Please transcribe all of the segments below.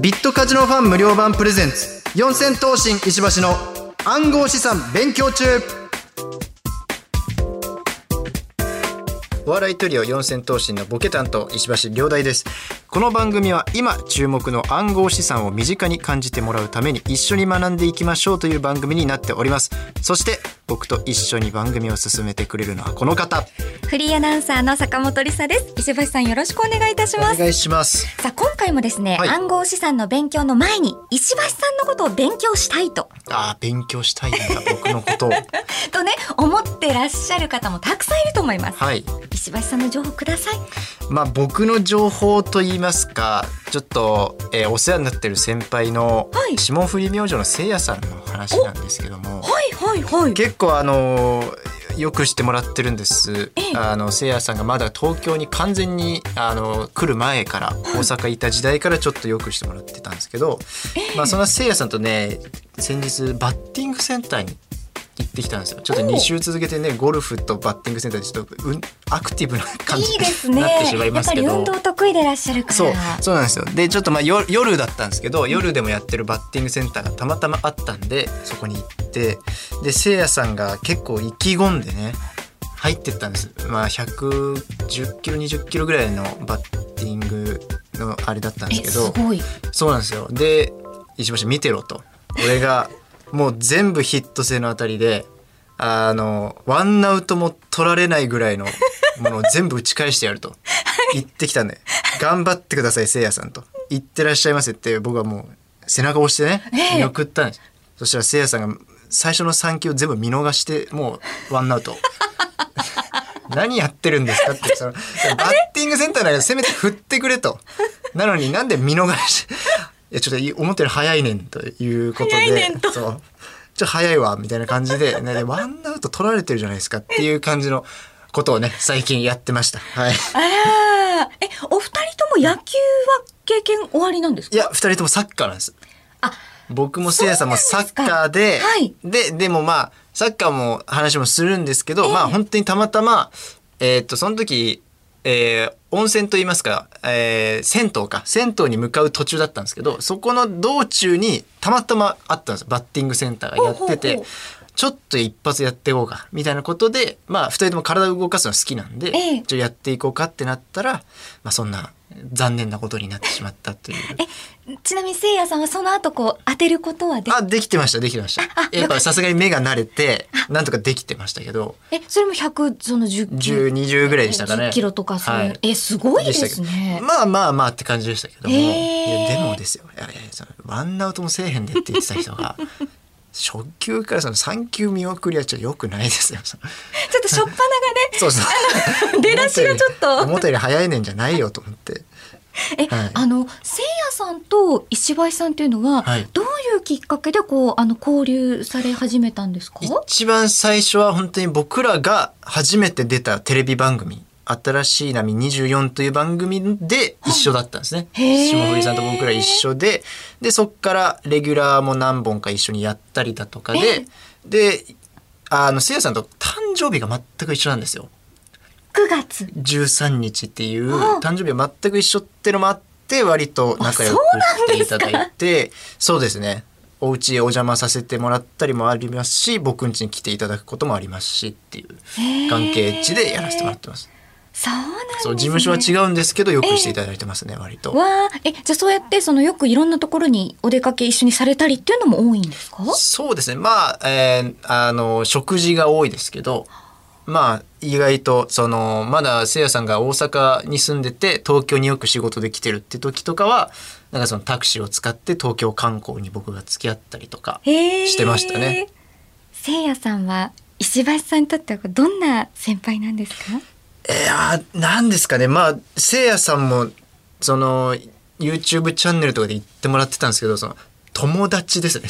ビットカジノファン無料版プレゼンツ。四千頭身石橋の暗号資産勉強中。お笑いトリオ四千頭身のボケ担当石橋亮大です。この番組は今注目の暗号資産を身近に感じてもらうために一緒に学んでいきましょうという番組になっております。そして僕と一緒に番組を進めてくれるのはこの方。フリーアナウンサーの坂本理沙です。石橋さんよろしくお願いいたしおます。願いします。さあ今回もですね、はい。暗号資産の勉強の前に石橋さんのことを勉強したいと。ああ勉強したいんだ僕のことを。とね思ってらっしゃる方もたくさんいると思います。はい。石橋さんの情報ください。まあ僕の情報といいますかちょっと、えーお世話になってる先輩のはい。霜降り明星のせいやさんの話なんですけども。はいはいはい。結構あのーよくしてもらってるんです。ええ。あのせいやさんがまだ東京に完全にあの来る前から大阪いた時代からちょっとよくしてもらってたんですけど、まあそのせいやさんとね先日バッティングセンターに行ってきたんですよちょっと2週続けてねゴルフとバッティングセンターでちょっとうんアクティブな感じにね。なってしまいやっぱりますけど。運動得意でいらっしゃるから。そうそうなんですよでちょっとまあよ夜だったんですけど夜でもやってるバッティングセンターがたまたまあったんでそこに行ってでせいやさんが結構意気込んでね入ってったんですまあ110キロ20キロぐらいのバッティングのあれだったんですえけどすごい。そうなんですよで石橋見てろと俺がもう全部ヒット性の当たりであのワンアウトも取られないぐらいのものを全部打ち返してやると。言ってきたんで。頑張ってくださいせいやさんと。言ってらっしゃいませって僕はもう背中を押してねええ。見送ったんです、そしたらせいやさんが最初の3球を全部見逃してもうワンアウト。何やってるんですかってそのバッティングセンターならせめて振ってくれと。なのになんで見逃しいやちょっと思ったより早いねんということでそう。ちょっと早いわみたいな感じで、ね、でワンアウト取られてるじゃないですかっていう感じのことをね最近やってました。はい。あらー。えお二人とも野球は経験終わりなんですか？いや二人ともサッカーなんです。あ僕もせいやさんもサッカーではい。ででもまあサッカーも話もするんですけど、ええ。まあ本当にたまたまえーっとその時、えー温泉といいますか、えー銭湯か。銭湯に向かう途中だったんですけどそこの道中にたまたまあったんですバッティングセンターがやっててほうほうほう。ちょっと一発やっていこうかみたいなことでまあ二人とも体を動かすの好きなんで、ええ。ちょやっていこうかってなったら、まあ、そんな残念なことになってしまったという。えちなみにせいやさんはその後こう当てることはであ、できてました、できてました。やっぱさすがに目が慣れて、なんとかできてましたけど、えそれも100その10 10、20ぐらいでしたかね。10キロとかそうはいえすごいですねど。まあまあまあって感じでしたけども、へーいやでもですよ、いやいやそのワンアウトもせえへんでって言ってた人が、初球からその3球見送りはちょっと良くないですよ。ちょっとしょっぱながねそうそう。出だしがちょっと思ったより早いねんじゃないよと思って。え、はいあのせいやさんと石橋さんっていうのは、はいどういうきっかけでこうあの交流され始めたんですか？一番最初は本当に僕らが初めて出たテレビ番組「新しい波24」という番組で一緒だったんですね。霜降りさんと僕ら一緒ででそっからレギュラーも何本か一緒にやったりだとかでであのせいやさんと誕生日が全く一緒なんですよ。9月？13日っていうあ誕生日は全く一緒ってのもあって割と仲良くしていただいてそうですねお家へお邪魔させてもらったりもありますし僕ん家に来ていただくこともありますしっていう関係値でやらせてもらってます。そうなんです、ね。そう事務所は違うんですけどよくしていただいてますね割と。わあ、え、じゃあそうやってそのよくいろんなところにお出かけ一緒にされたりっていうのも多いんですか？そうですねまあ、えーあの食事が多いですけどまあ意外とそのまだせいやさんが大阪に住んでて東京によく仕事で来てるって時とかはなんかそのタクシーを使って東京観光に僕が付き合ったりとかしてましたね。せいやさんは石橋さんにとってはどんな先輩なんですか？いやーなんですかねまあせいやさんもその YouTube チャンネルとかで言ってもらってたんですけどその友達ですね。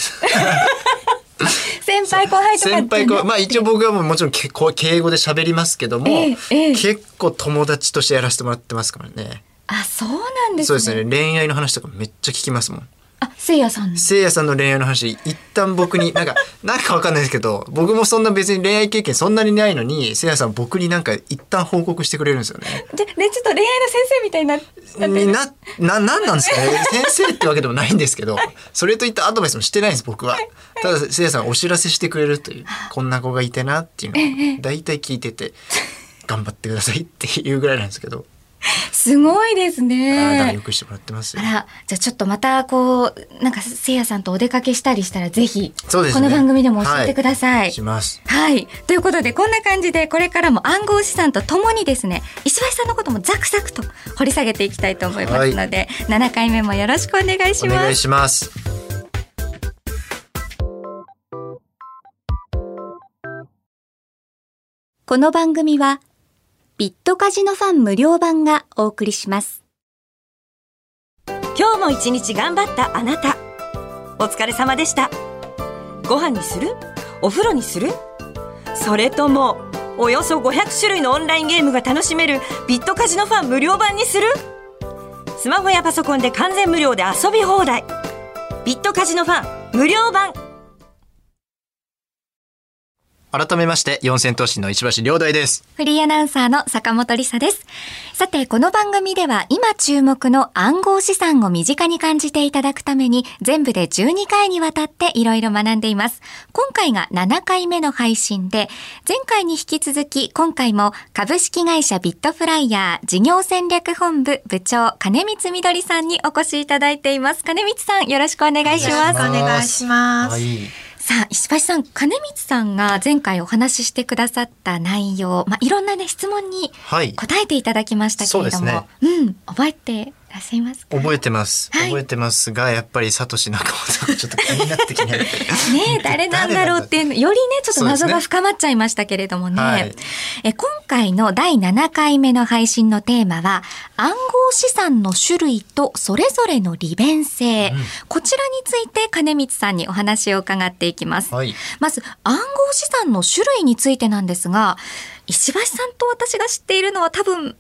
先輩後輩とか先輩後まあ一応僕はもうもちろんけこう敬語で喋りますけども、ええええ結構友達としてやらせてもらってますからね。あ、そうなんですね。そうですね恋愛の話とかめっちゃ聞きますもん。あせいやさんせいやさんの恋愛の話一旦僕に なんかなんかわかんないですけど僕もそんな別に恋愛経験そんなにないのにせいやさん僕になんか一旦報告してくれるんですよね。でねちょっと恋愛の先生みたいになってになななんなんですかね？先生ってわけでもないんですけどそれといったアドバイスもしてないんです僕は。ただせいやさんがお知らせしてくれるというこんな子がいてなっていうのを大体聞いてて頑張ってくださいっていうぐらいなんですけど。すごいですねよくしてもらってますよあ。らじゃあちょっとまたこうなんかせいやさんとお出かけしたりしたらぜひそうですねこの番組でも教えてください。します。はい。ということで、こんな感じで、これからも暗号資産とともにですね、石橋さんのこともザクザクと掘り下げていきたいと思いますので、7回目もよろしくお願いしお願います。します。この番組は、ビットカジノファン無料版がお送りします。今日も一日頑張ったあなた。お疲れ様でした。ご飯にする？お風呂にする？それともおよそ500種類のオンラインゲームが楽しめるビットカジノファン無料版にする？スマホやパソコンで完全無料で遊び放題。ビットカジノファン無料版。改めまして四千頭身の石橋亮大です。フリーアナウンサーの坂本理沙です。さて、この番組では今注目の暗号資産を身近に感じていただくために全部で12回にわたっていろいろ学んでいます。今回が7回目の配信で、前回に引き続き今回も株式会社ビットフライヤー事業戦略本部部長金光みどりさんにお越しいただいています。金光さんよろしくお願いします。お願いしますはい。さあ、石橋さん、金光さんが前回お話ししてくださった内容、まあ、いろんなね、質問にはい。答えていただきましたけれども、うん、覚えてらっしゃいますか？覚えてます。はい。覚えてますが、やっぱりサトシ仲間さん ちょっと気になってきて。ねえ誰なんだろうっていうのよりねちょっと謎が深まっちゃいましたけれどもね。はい。え今回の第7回目の配信のテーマは暗号資産の種類とそれぞれの利便性、こちらについて金光さんにお話を伺っていきます、はい。まず暗号資産の種類についてなんですが石橋さんと私が知っているのは多分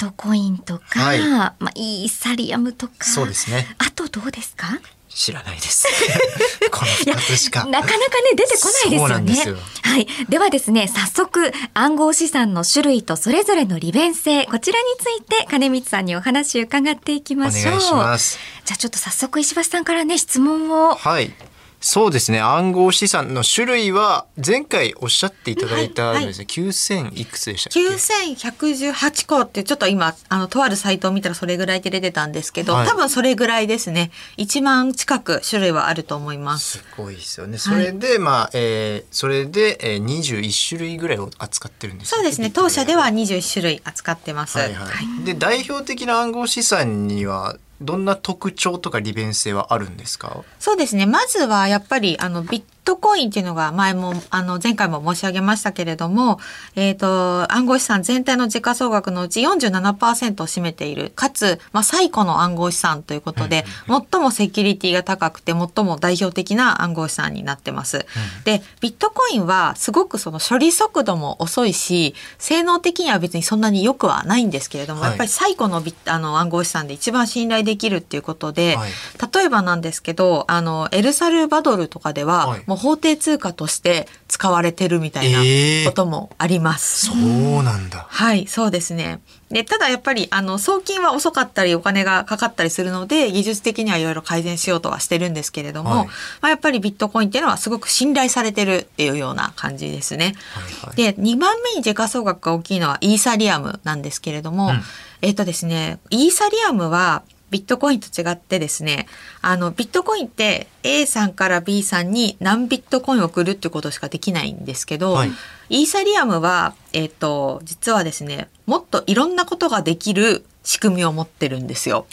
トコインとか、はいまあ、イーサリアムとかそうですね。あとどうですか？知らないです。この二つしか。なかなかね出てこないですよね。はい。ではですね、早速暗号資産の種類とそれぞれの利便性、こちらについて金光さんにお話を伺っていきおましょう。じゃあちょっと早速石橋さんからね質問を。はい。そうですね。暗号資産の種類は前回おっしゃっていただいたのですね。九千いくつでしたっけ？9118個ってちょっと今あのとあるサイトを見たらそれぐらいって出てたんですけど、はい多分それぐらいですね1万近く種類はあると思いますすごいですよね。それで、まあ、えーそれで、えー、21種類ぐらいを扱ってるんですよそうですね当社では21種類扱ってます、はいはい。で代表的な暗号資産にはどんな特徴とか利便性はあるんですか？そうですねまずはやっぱりあのビットコインっていうのが前もあの前回も申し上げましたけれども、えっ、と暗号資産全体の時価総額のうち47%を占めているかつ、まあ、最古の暗号資産ということで、最もセキュリティが高くて最も代表的な暗号資産になってます。でビットコインはすごくその処理速度も遅いし性能的には別にそんなに良くはないんですけれども、はい。やっぱり最古のビッあの暗号資産で一番信頼できるっていうことで、はい。例えばなんですけどあのエルサルバドルとかでは、はいもう法定通貨として使われてるみたいなえーこともあります。そうなんだ。はい、そうですね。で、ただやっぱり、あの、送金は遅かったり、お金がかかったりするので、技術的にはいろいろ改善しようとはしてるんですけれども、はいまあ、やっぱりビットコインっていうのはすごく信頼されてるっていうような感じですね。はいはい。で、2番目に時価総額が大きいのはイーサリアムなんですけれども、うんえっ、とですね、イーサリアムはビットコインと違ってですね、あの、ビットコインって A さんから B さんに何ビットコインを送るってことしかできないんですけど、はい。イーサリアムは、えっ、と、実はですね、もっといろんなことができる仕組みを持ってるんですよ。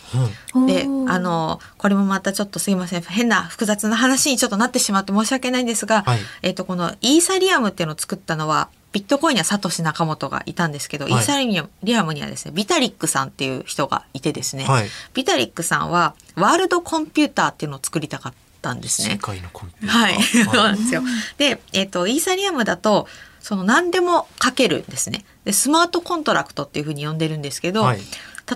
でおー。あのこれもまたちょっとすいません。変な複雑な話にちょっとなってしまって申し訳ないんですが、はい。えっとこのイーサリアムっていうのを作ったのはビットコインにはサトシ仲本がいたんですけど、はいイーサリアムにはですねビタリックさんっていう人がいてですね、はい。ビタリックさんはワールドコンピューターっていうのを作りたかったんですね。世界のコンピューター。はい、そうなんですよ。で、えっ、と、イーサリアムだと、その何でも書けるんですね。で、スマートコントラクトっていうふうに呼んでるんですけど、はい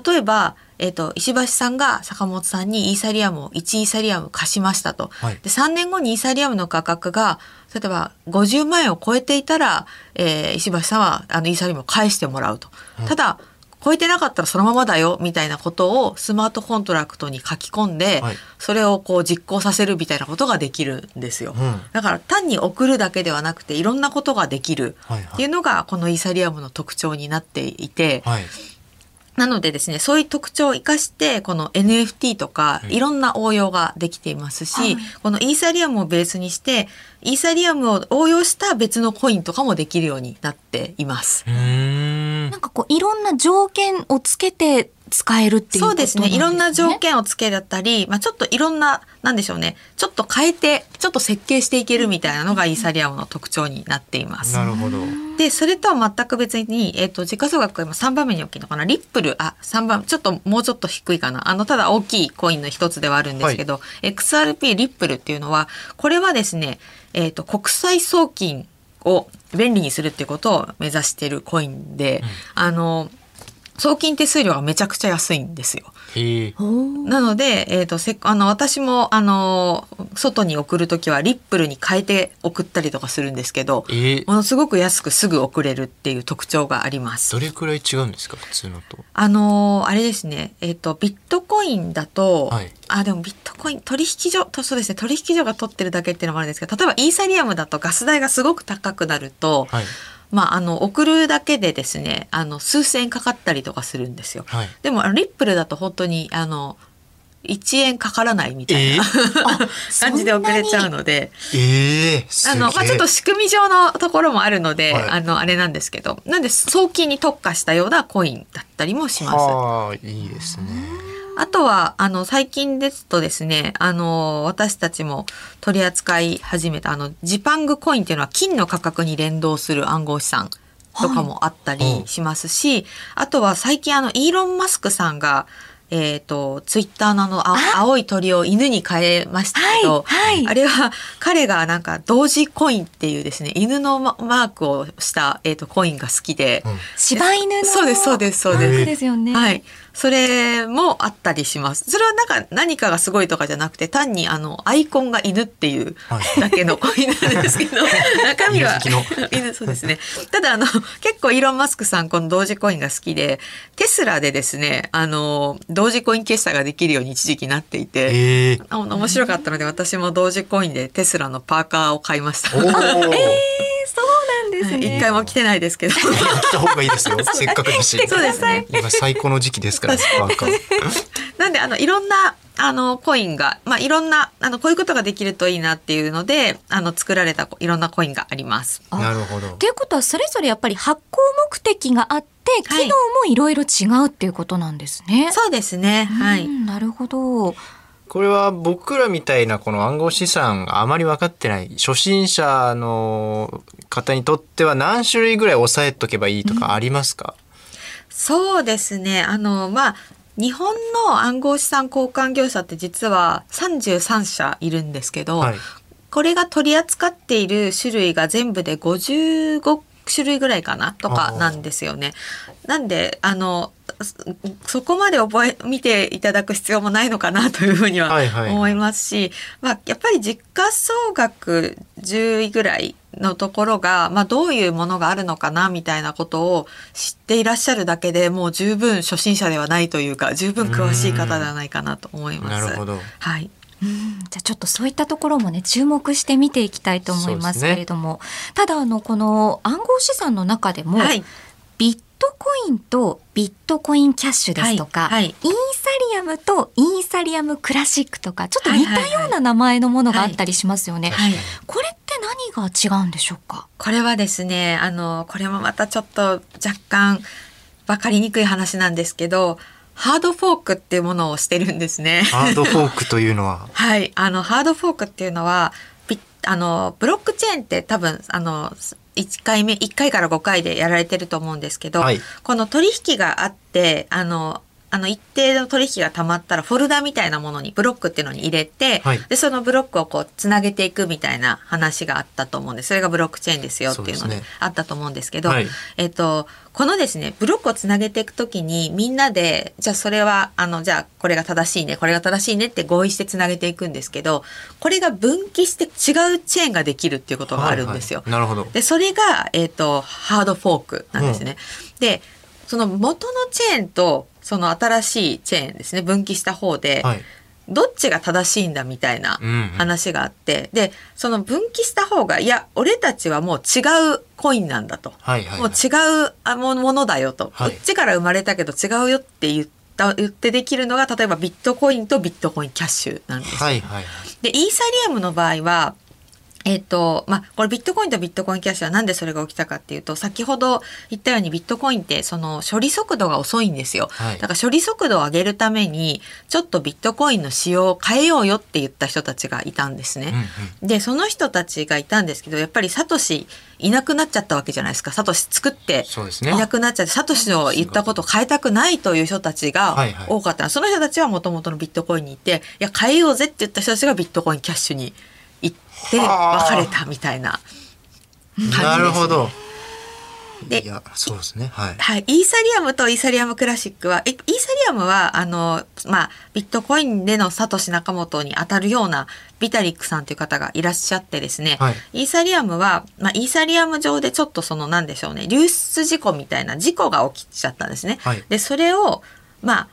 例えば、えっ、と、石橋さんが坂本さんにイーサリアムを1イーサリアム貸しましたと。はいで、3年後にイーサリアムの価格が、例えば50万円を超えていたら、えー石橋さんはあのイーサリアムを返してもらうと。ただ、超えてなかったらそのままだよみたいなことをスマートコントラクトに書き込んで、はいそれをこう実行させるみたいなことができるんですよ。うんだから単に送るだけではなくていろんなことができるはいはいっていうのがこのイーサリアムの特徴になっていて、はい。なのでですねそういう特徴を生かしてこの NFT とかうん。いろんな応用ができていますし、はい。このイーサリアムをベースにしてイーサリアムを応用した別のコインとかもできるようになっています。かこういろんな条件をつけて使えるっていうことそうですね。いろんな条件をつけだったり、まあちょっといろんな、なんでしょうね。ちょっと変えて、ちょっと設計していけるみたいなのがイーサリアムの特徴になっています。なるほど。で、それとは全く別に、えっ、と、時価総額が今3番目に大きいのかな？リップル、あ、3番、ちょっともうちょっと低いかな？あの、ただ大きいコインの一つではあるんですけど、XRP リップルっていうのは、これはですね、えっ、と、国際送金を便利にするっていうことを目指しているコインで、あの、送金手数料がめちゃくちゃ安いんですよ。なので、えっ、と、せっあの、私も、あの、外に送るときはリップルに変えて送ったりとかするんですけど、えーものすごく安くすぐ送れるっていう特徴がありますど。れくらい違うんですか普通のと？あのーあれですね、えっ、と、ビットコインだと、はいあ、でもビットコイン、取引所、とそうですね、取引所が取ってるだけっていうのもあるんですけど、例えばイーサリアムだとガス代がすごく高くなると、はい。まあ、あの、送るだけでですね、あの、数千円かかったりとかするんですよ。はい。でも、あのリップルだと本当に、あの、1円かからないみたいな、感じで送れちゃうので、ええすげえ。あの、まあ、ちょっと仕組み上のところもあるので、はいあの、あれなんですけど、なんで、送金に特化したようなコインだったりもします。はあ、いいですね。あとは、あの、最近ですとですね、あの、私たちも取り扱い始めた、あの、ジパングコインっていうのは金の価格に連動する暗号資産とかもあったりしますし、あとは最近あの、イーロン・マスクさんが、えっ、と、ツイッターのあの、あ青い鳥を犬に変えましたけど、はいはい。あれは彼がなんか同時コインっていうですね、犬のママークをした、えっ、と、コインが好きで、うん。柴犬のそうですそうですそうです。マークですよね。はい。それもあったりします。それはなんか何かがすごいとかじゃなくて、単にあの、アイコンが犬っていうはいだけのコインなんですけど、中身は犬そうですね。ただあの、結構イーロン・マスクさんこの同時コインが好きで、テスラでですね、あの、同時コイン決済ができるように一時期なっていて、面白かったので私も同時コインでテスラのパーカーを買いました。おお。ですね。一回も着てないですけど。来た方がいいですよ。せっかくだし。そうですね。今最高の時期ですから。なんであのいろんなあのコインが、まあ、いろんなあのこういうことができるといいなっていうのであの作られたいろんなコインがあります。あなるほどと。いうことはそれぞれやっぱり発行目的があってはい機能もいろいろ違うっていうことなんですね。そうですね。はい。うんなるほど。これは僕らみたいなこの暗号資産があまり分かってない初心者の方にとっては何種類ぐらい押さえとけばいいとかありますか、そうですね。あのまあ日本の暗号資産交換業者って実は33社いるんですけど、はい。これが取り扱っている種類が全部で55種類ぐらいかな？とかなんですよね。なんであのそそこまで覚え見ていただく必要もないのかなというふうには思いますし、まあ、やっぱり実価総額10位ぐらいのところが、まあ、どういうものがあるのかなみたいなことを知っていらっしゃるだけでもう十分初心者ではないというか十分詳しい方ではないかなと思います。なるほど。はい。うん。じゃあちょっとそういったところもね注目して見ていきたいと思いますけれども、ただあのこの暗号資産の中でも、はい。ビットコインとビットコインキャッシュですとか、はいはいイーサリアムとイーサリアムクラシックとかちょっと似たような名前のものがあったりしますよね。はいこれって何が違うんでしょうか？これはですね、あの、これもまたちょっと若干分かりにくい話なんですけど、ハードフォークっていうものをしてるんですね。ハードフォークというのは？はい、あの、ハードフォークっていうのは、ビあの、ブロックチェーンって多分、あの、1回目、1回から5回でやられてると思うんですけど、はい。この取引があって、あの、あの一定の取引がたまったらフォルダみたいなものにブロックっていうのに入れて、はいでそのブロックをこうつなげていくみたいな話があったと思うんですそれがブロックチェーンですよっていうのでねあったと思うんですけど、はいえっとこのですねブロックをつなげていくときにみんなでじゃあそれはあのじゃあこれが正しいねこれが正しいねって合意してつなげていくんですけどこれが分岐して違うチェーンができるっていうことがあるんですよ。はいはいなるほど。でそれが、えっとハードフォークなんですね。でその元のチェーンとその新しいチェーンですね分岐した方で、はい。どっちが正しいんだみたいなうんうん。話があって、でその分岐した方がいや俺たちはもう違うコインなんだと、はいはいはい。もう違うあもものだよと、はい。こっちから生まれたけど違うよって言った言ってできるのが例えばビットコインとビットコインキャッシュなんです。よはいはい。でイーサリアムの場合はえっ、とまあこれビットコインとビットコインキャッシュはなんでそれが起きたかっていうと先ほど言ったようにビットコインってその処理速度が遅いんですよ、はい。だから処理速度を上げるためにちょっとビットコインの仕様を変えようよって言った人たちがいたんですね。でその人たちがいたんですけどやっぱりサトシいなくなっちゃったわけじゃないですか。サトシ作っていなくなっちゃってサトシの言ったことを変えたくないという人たちがはいはい。多かった、その人たちはもともとのビットコインにいていや変えようぜって言った人たちがビットコインキャッシュに行ってはあ別れたみたいな感じですねなるほど。でいや、そうですね。はい。はい、イーサリアムとイーサリアムクラシックは、えイーサリアムは、あの、まあ、ビットコインでのサトシ仲本に当たるようなビタリックさんという方がいらっしゃってですね、はいイーサリアムは、まあ、イーサリアム上でちょっとその、なんでしょうね、流出事故みたいな事故が起きちゃったんですね。はいで、それを、まあ、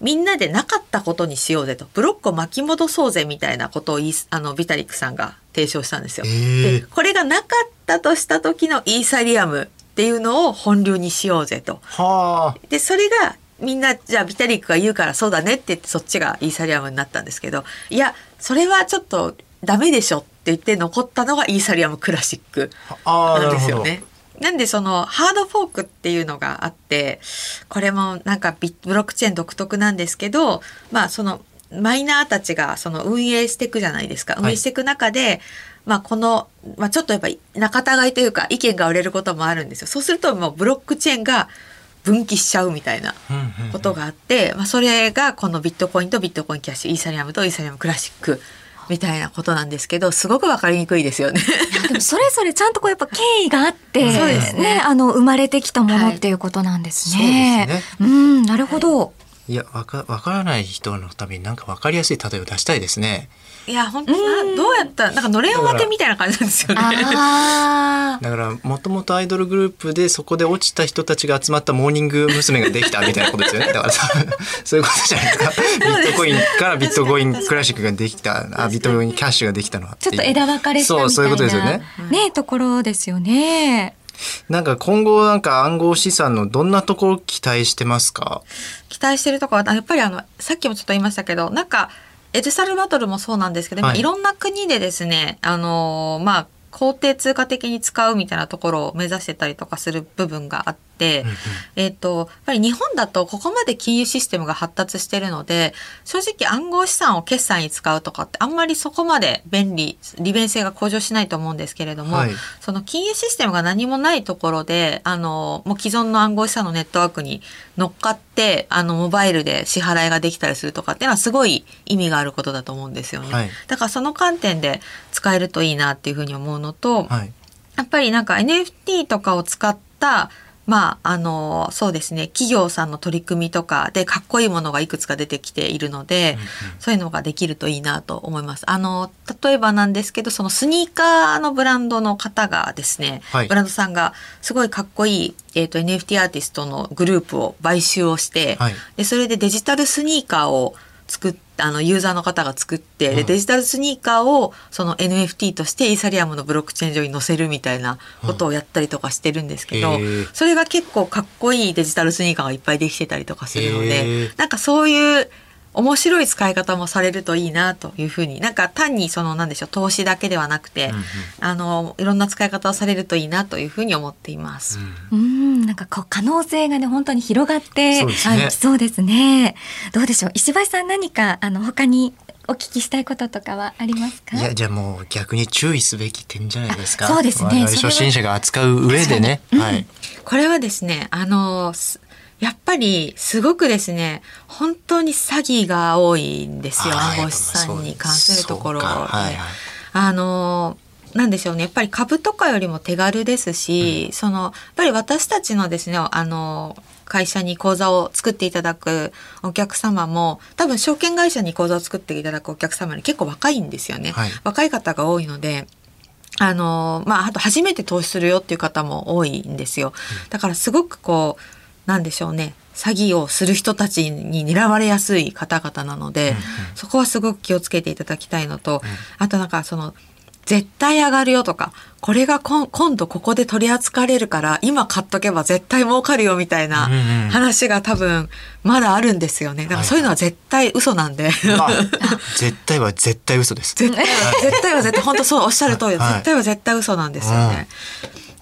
みんなでなかったことにしようぜと、ブロックを巻き戻そうぜみたいなことをあのビタリックさんが提唱したんですよ。えーで、これがなかったとした時のイーサリアムっていうのを本流にしようぜと。はあ。でそれがみんなじゃあビタリックが言うからそうだねって言ってそっちがイーサリアムになったんですけどいやそれはちょっとダメでしょって言って残ったのがイーサリアムクラシックななん。ですよね。なんでそのハードフォークっていうのがあってこれもなんかビブロックチェーン独特なんですけどまあそのマイナーたちがその運営していくじゃないですか、い。運営していく中で、まあこの、まあ、ちょっとやっぱり仲違いというか意見が割れることもあるんですよ。そうするともうブロックチェーンが分岐しちゃうみたいなことがあって、まあ、それがこのビットコインとビットコインキャッシュイーサリアムとイーサリアムクラシックみたいなことなんですけどすごくわかりにくいですよね。でもそれぞれちゃんとこうやっぱ経緯があって、そうですねあの生まれてきたものっていうことなんですね。はいそうですうん、なるほど。いや、わか、わからない人のためになんかわかりやすい例えを出したいですね。いや本当などうやったらなんかのれん分けみたいな感じなんですよね。ああ。だから、もともとアイドルグループでそこで落ちた人たちが集まったモーニング娘。ができたみたいなことですよね。だからさ、そういうことじゃないですか。ビットコインからビットコインクラシックができた、あ、ビットコインキャッシュができたのはちょっと枝分かれしたみたいな。そう、そういうことですよね。ね、ところですよね。なんか今後なんか暗号資産のどんなところ期待してますか？期待してるところはやっぱりあのさっきもちょっと言いましたけどなんかエルサルバトルもそうなんですけど、はい。今いろんな国でですねあのーまあ法定通貨的に使うみたいなところを目指してたりとかする部分があって、えっ、とやっぱり日本だとここまで金融システムが発達してるので正直暗号資産を決済に使うとかってあんまりそこまで便利利便性が向上しないと思うんですけれども、はいその金融システムが何もないところであのもう既存の暗号資産のネットワークに乗っかってあのモバイルで支払いができたりするとかっていうのはすごい意味があることだと思うんですよね。はいだからその観点で使えるといいなっていうふうに思うのと、はい。やっぱりなんか NFT とかを使ったまああのそうですね。企業さんの取り組みとかでかっこいいものがいくつか出てきているので、うんうん。そういうのができるといいなと思います。あの例えばなんですけどそのスニーカーのブランドの方がですね、はい。ブランドさんがすごいかっこいい、えー、と NFT アーティストのグループを買収をして、はい。でそれでデジタルスニーカーを作っあのユーザーの方が作って、デジタルスニーカーをその NFT としてイーサリアムのブロックチェーン上に載せるみたいなことをやったりとかしてるんですけど、それが結構かっこいいデジタルスニーカーがいっぱいできてたりとかするのへでー。なんかそういう面白い使い方もされるといいなというふうになんか単にそのなんでしょう投資だけではなくて、うんうんあのいろんな使い方をされるといいなというふうに思っています。うん、なんかこう可能性がね本当に広がってそうですねそうですね。どうでしょう石橋さん何かあの他にお聞きしたいこととかはありますか？いやじゃあもう逆に注意すべき点じゃないですか。あそうですね初心者が扱う上でね。はい。これはですねあのすやっぱりすごくですね本当に詐欺が多いんですよ。暗号資産に関するところ。はいはい。あのなんでしょうね。やっぱり株とかよりも手軽ですし、そのやっぱり私たちのですねあの会社に口座を作っていただくお客様も多分証券会社に口座を作っていただくお客様に結構若いんですよね、はい。若い方が多いのであのまああと初めて投資するよっていう方も多いんですよ。だからすごくこうなんでしょうね。詐欺をする人たちに狙われやすい方々なので、そこはすごく気をつけていただきたいのと、あとなんかその絶対上がるよとかこれが今度ここで取り扱われるから今買っとけば絶対儲かるよみたいなうんうん話が多分まだあるんですよね。だからそういうのは絶対嘘なんで。まあ 絶対は絶対嘘です。絶対は絶対は絶対本当そうおっしゃる通り、はい。絶対は絶対嘘なんですよね。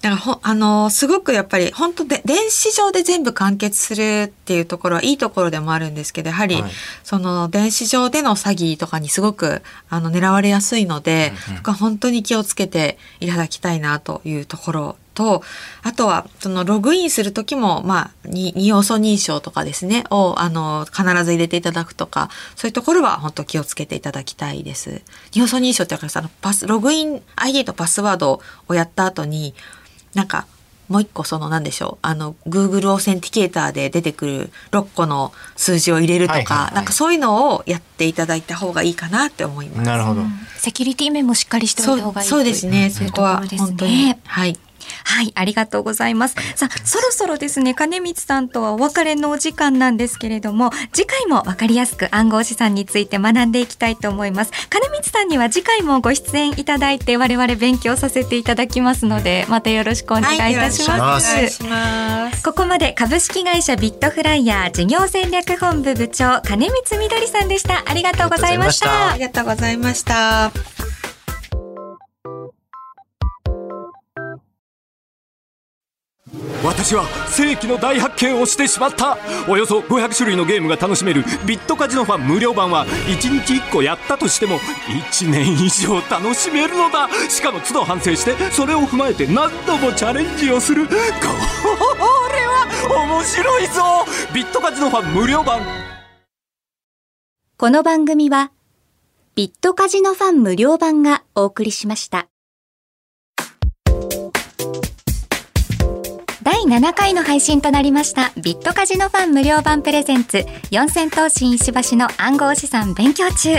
だからほあのすごくやっぱり本当で電子上で全部完結するっていうところはいいところでもあるんですけどやはり、はい。その電子上での詐欺とかにすごくあの狙われやすいので、うんうん本当に気をつけていただきたいなというところとあとはそのログインする時もまあに二要素認証とかですねをあの必ず入れていただくとかそういうところは本当気をつけていただきたいです。二要素認証ってあのパスログイン ID とパスワードをやった後になんかもう一個その何でしょうあの Google オーセンティケーターで出てくる6個の数字を入れるとか、はいはいはいなんかそういうのをやっていただいた方がいいかなって思います。なるほど。セキュリティ面もしっかりしておいた方がいいそうそうですね。うそこは本当に、はい。はい、ありがとうございます。さあ、そろそろですね、金光さんとはお別れのお時間なんですけれども、次回もわかりやすく暗号資産について学んでいきたいと思います。金光さんには次回もご出演いただいて、我々勉強させていただきますので、またよろしくお願いいたします。はい、よろしくお願いすします。ここまで株式会社ビットフライヤー事業戦略本部部長金光みどりさんでした。ありがとうございました。ありがとうございました。私は世紀の大発見をしてしまった。およそ500種類のゲームが楽しめる。ビットカジノファン無料版は1日1個やったとしても1年以上楽しめるのだ。しかも都度反省してそれを踏まえて何度もチャレンジをする。これは面白いぞ。ビットカジノファン無料版。この番組はビットカジノファン無料版がお送りしました。第7回の配信となりました。ビットカジノファン無料版プレゼンツ。四千頭身石橋の暗号資産勉強中。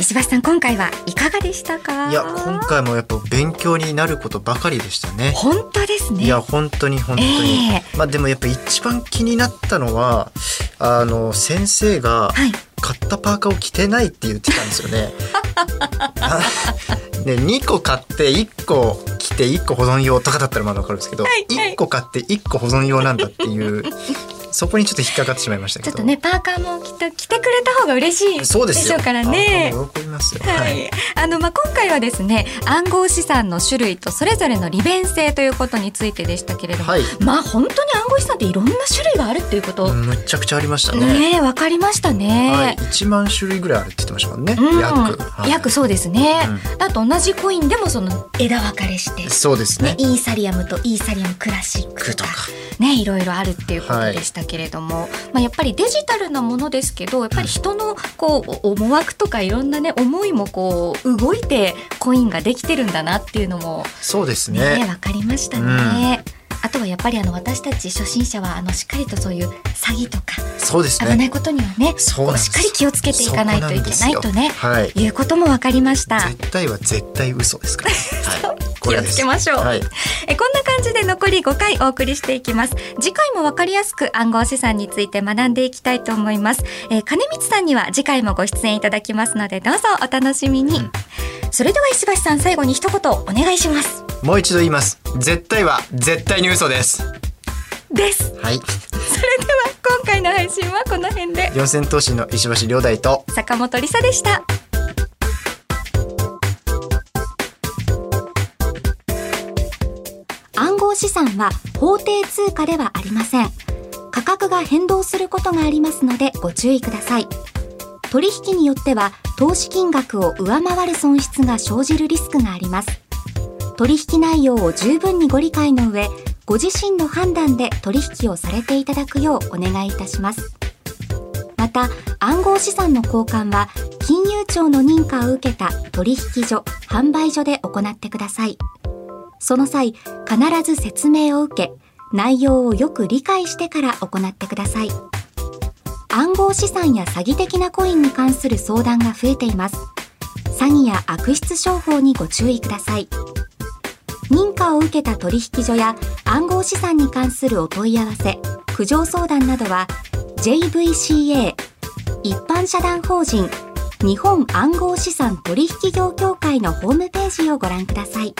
石橋さん今回はいかがでしたか？いや今回もやっぱ勉強になることばかりでしたね。本当ですね。いや本当に本当に、え。まあでもやっぱ一番気になったのはあの先生がはい買ったパーカーを着てないって言ってたんですよね。あ ね2個買って1個着て1個保存用とかだったらまだわかるんですけど、はいはい1個買って1個保存用なんだっていうそこにちょっと引っかかってしまいましたけど。ちょっとねパーカーも着て着てくれた方が嬉しいでしそうですよ。ょうからね。はい、あのまあ今回はですね暗号資産の種類とそれぞれの利便性ということについてでしたけれども、はいまあ本当に暗号資産っていろんな種類があるっていうこと、うんめちゃくちゃありましたね。ねえわかりましたね。はい、1万種類ぐらいあるって言ってましたもんね。うん、約、はい約そうですね、うあと同じコインでもその枝分かれして、そうですね。ねイーサリアムとイーサリアムクラシックとかとかねいろいろあるっていうことでしたけれども、まあ、やっぱりデジタルなものですけどやっぱり人のこうお思惑とかいろんなね思いもこう動いてコインができてるんだなっていうのもそうですねね。わかりましたね。あとはやっぱりあの私たち初心者はあのしっかりとそういう詐欺とかそうです危なね。いことにはねしっかり気をつけていかないといけないとねそうなんですよいうこともわかりました。はい。絶対は絶対嘘ですから。はい。こ気をつけましょう。はい。えこんな感じで残り5回お送りしていきます次回もわかりやすく暗号資産について学んでいきたいと思います、えー金光さんには次回もご出演いただきますのでどうぞお楽しみに、それでは石橋さん最後に一言お願いしますもう一度言います。絶対は絶対に嘘です。ですはい。それでは今回の配信はこの辺で四千頭身の石橋亮大と。坂本理沙でした暗号資産は法定通貨ではありません価格が変動することがありますのでご注意ください取引によっては投資金額を上回る損失が生じるリスクがあります取引内容を十分にご理解の上ご自身の判断で取引をされていただくようお願いいたします。また暗号資産の交換は金融庁の認可を受けた取引所販売所で行ってください。その際必ず説明を受け内容をよく理解してから行ってください。暗号資産や詐欺的なコインに関する相談が増えています。詐欺や悪質商法にご注意ください。認可を受けた取引所や暗号資産に関するお問い合わせ苦情相談などは JVCA 一般社団法人日本暗号資産取引業協会のホームページをご覧ください。